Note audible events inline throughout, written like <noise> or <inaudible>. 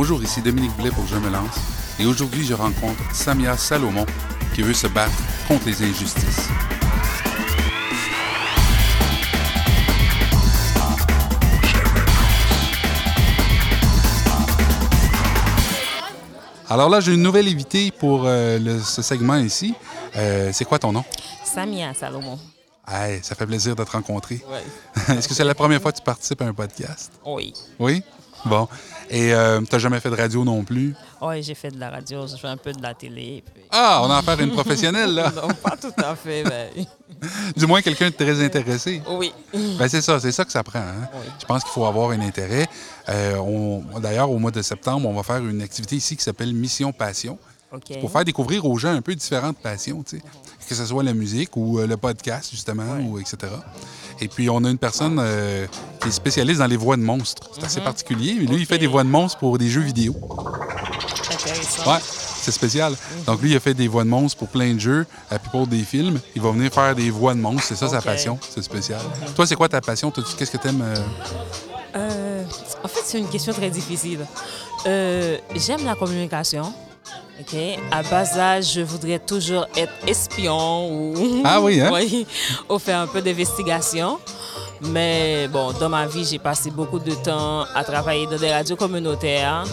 Bonjour, ici Dominique Blais pour Je me lance. Et aujourd'hui, je rencontre Samia Salomon qui veut se battre contre les injustices. Alors là, j'ai une nouvelle invitée pour euh, le- ce segment ici. Euh, c'est quoi ton nom? Samia Salomon. Hey, ça fait plaisir de te rencontrer. Oui. <laughs> Est-ce que c'est la première fois que tu participes à un podcast? Oui. Oui? Bon. Et euh, tu n'as jamais fait de radio non plus? Oui, j'ai fait de la radio, j'ai fait un peu de la télé. puis- Ah, on a affaire à une professionnelle, là. <laughs> non, pas tout à fait, mais <laughs> Du moins, quelqu'un de très intéressé. oui. Ben, c'est ça, c'est ça que ça prend. hein. Oui. Je pense qu'il faut avoir un intérêt. Euh, on- D'ailleurs, au mois de septembre, on va faire une activité ici qui s'appelle Mission Passion OK. pour faire découvrir aux gens un peu différentes passions, tu sais. que ce soit la musique ou euh, le podcast, justement, Ouais. ou etc. Et puis, on a une personne euh, qui est spécialiste dans les voix de monstres. C'est assez particulier. Mais lui, il Mhm. Fait des voix de monstres pour des jeux vidéo. Ouais, c'est spécial. Donc, lui, il a fait des voix de monstres pour plein de jeux, et puis pour des films. Il va venir faire des voix de monstres. C'est ça sa passion. C'est spécial. Toi, c'est quoi ta passion? Qu'est-ce que t'aimes? euh, Euh, en fait, c'est une question très difficile. J'aime la communication. OK. À bas âge, je voudrais toujours être espion ou. Ah oui, hein? <laughs> oui, ou faire un peu d'investigation. Mais bon, dans ma vie, j'ai passé beaucoup de temps à travailler dans des radios communautaires.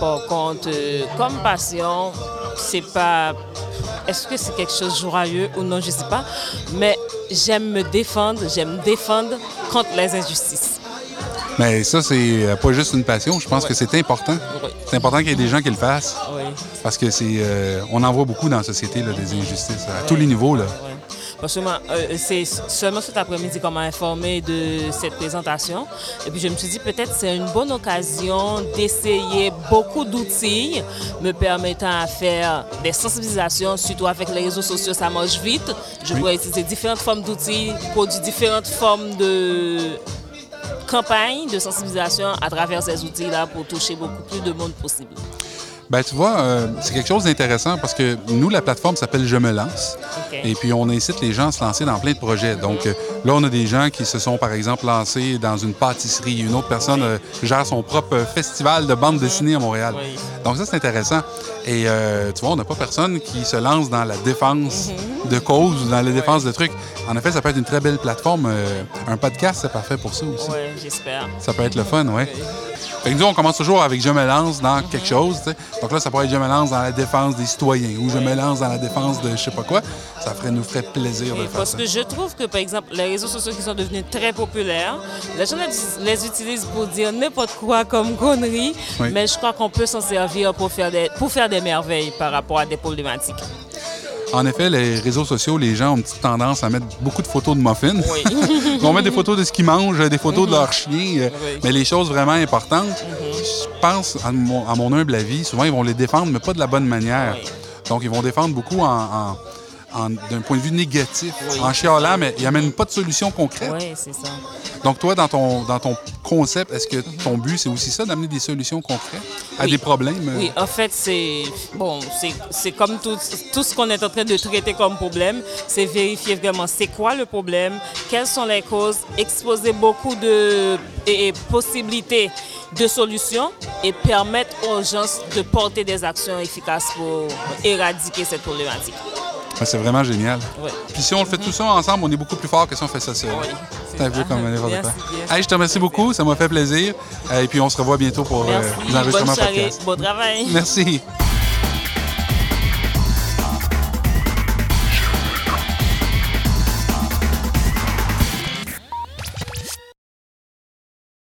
Par contre, euh, comme passion, c'est pas. Est-ce que c'est quelque chose de joyeux ou non, je sais pas. Mais j'aime me défendre, j'aime défendre contre les injustices. Mais ça, c'est euh, pas juste une passion. Je pense que c'est important. Oui. C'est important qu'il y ait des gens qui le fassent. Oui. Parce que c'est. euh, on en voit beaucoup dans la société, là, des injustices, à tous les niveaux. Là. Ouais. Parce que euh, c'est seulement cet après-midi qu'on m'a informé de cette présentation. Et puis je me suis dit peut-être c'est une bonne occasion d'essayer beaucoup d'outils me permettant à faire des sensibilisations, surtout avec les réseaux sociaux, ça marche vite. Je Oui. pourrais utiliser différentes formes d'outils, produire différentes formes de campagnes de sensibilisation à travers ces outils-là pour toucher beaucoup plus de monde possible. Ben, tu vois, euh, c'est quelque chose d'intéressant parce que nous, la plateforme s'appelle Je me lance. Et puis, on incite les gens à se lancer dans plein de projets. Donc, euh, là, on a des gens qui se sont, par exemple, lancés dans une pâtisserie. Une autre personne euh, gère son propre euh, festival de bande dessinée à Montréal. Oui. Donc, ça, c'est intéressant. Et euh, tu vois, on n'a pas personne qui se lance dans la défense de causes ou dans la défense de trucs. En effet, ça peut être une très belle plateforme. Un podcast, c'est parfait pour ça aussi. Oui, j'espère. Ça peut être le fun, ouais. Fait que nous, on commence toujours avec je me lance dans quelque chose. Donc là, ça pourrait être je me lance dans la défense des citoyens ou je me lance dans la défense de je sais pas quoi. Ça ferait, nous ferait plaisir de Oui, faire parce ça. que je trouve que, par exemple, les réseaux sociaux qui sont devenus très populaires, les gens les- utilisent pour dire n'importe quoi comme conneries, Oui. mais je crois qu'on peut s'en servir pour faire, des, pour faire des merveilles par rapport à des problématiques. En effet, les réseaux sociaux, les gens ont une petite tendance à mettre beaucoup de photos de muffins. Oui. <laughs> Ils vont mettre des photos de ce qu'ils mangent, des photos de leurs chiens, euh, Oui. mais les choses vraiment importantes, je pense, à mon, à mon humble avis, souvent ils vont les défendre, mais pas de la bonne manière. Oui. Donc ils vont défendre beaucoup en- d'un point de vue négatif, Oui. en chialant, mais ils n'amènent pas de solution concrète. Oui, c'est ça. Donc toi, dans ton, dans ton concept, est-ce que ton but, c'est aussi ça, d'amener des solutions concrètes à Oui. des problèmes? euh? Oui, en fait, c'est bon, c'est- c'est comme tout, tout ce qu'on est en train de traiter comme problème, c'est vérifier vraiment c'est quoi le problème, quelles sont les causes, exposer beaucoup de et- et possibilités de solutions et permettre aux gens de porter des actions efficaces pour éradiquer cette problématique. Ouais, C'est vraiment génial. Oui. Puis si on le fait tout ça ensemble, on est beaucoup plus fort que si on fait ça seul. Oui, C'est un peu comme n'importe quoi. Hey, je te remercie beaucoup, ça m'a fait plaisir. Euh, Et puis on se revoit bientôt pour euh, Bonne soirée. podcast. Bon travail. Merci.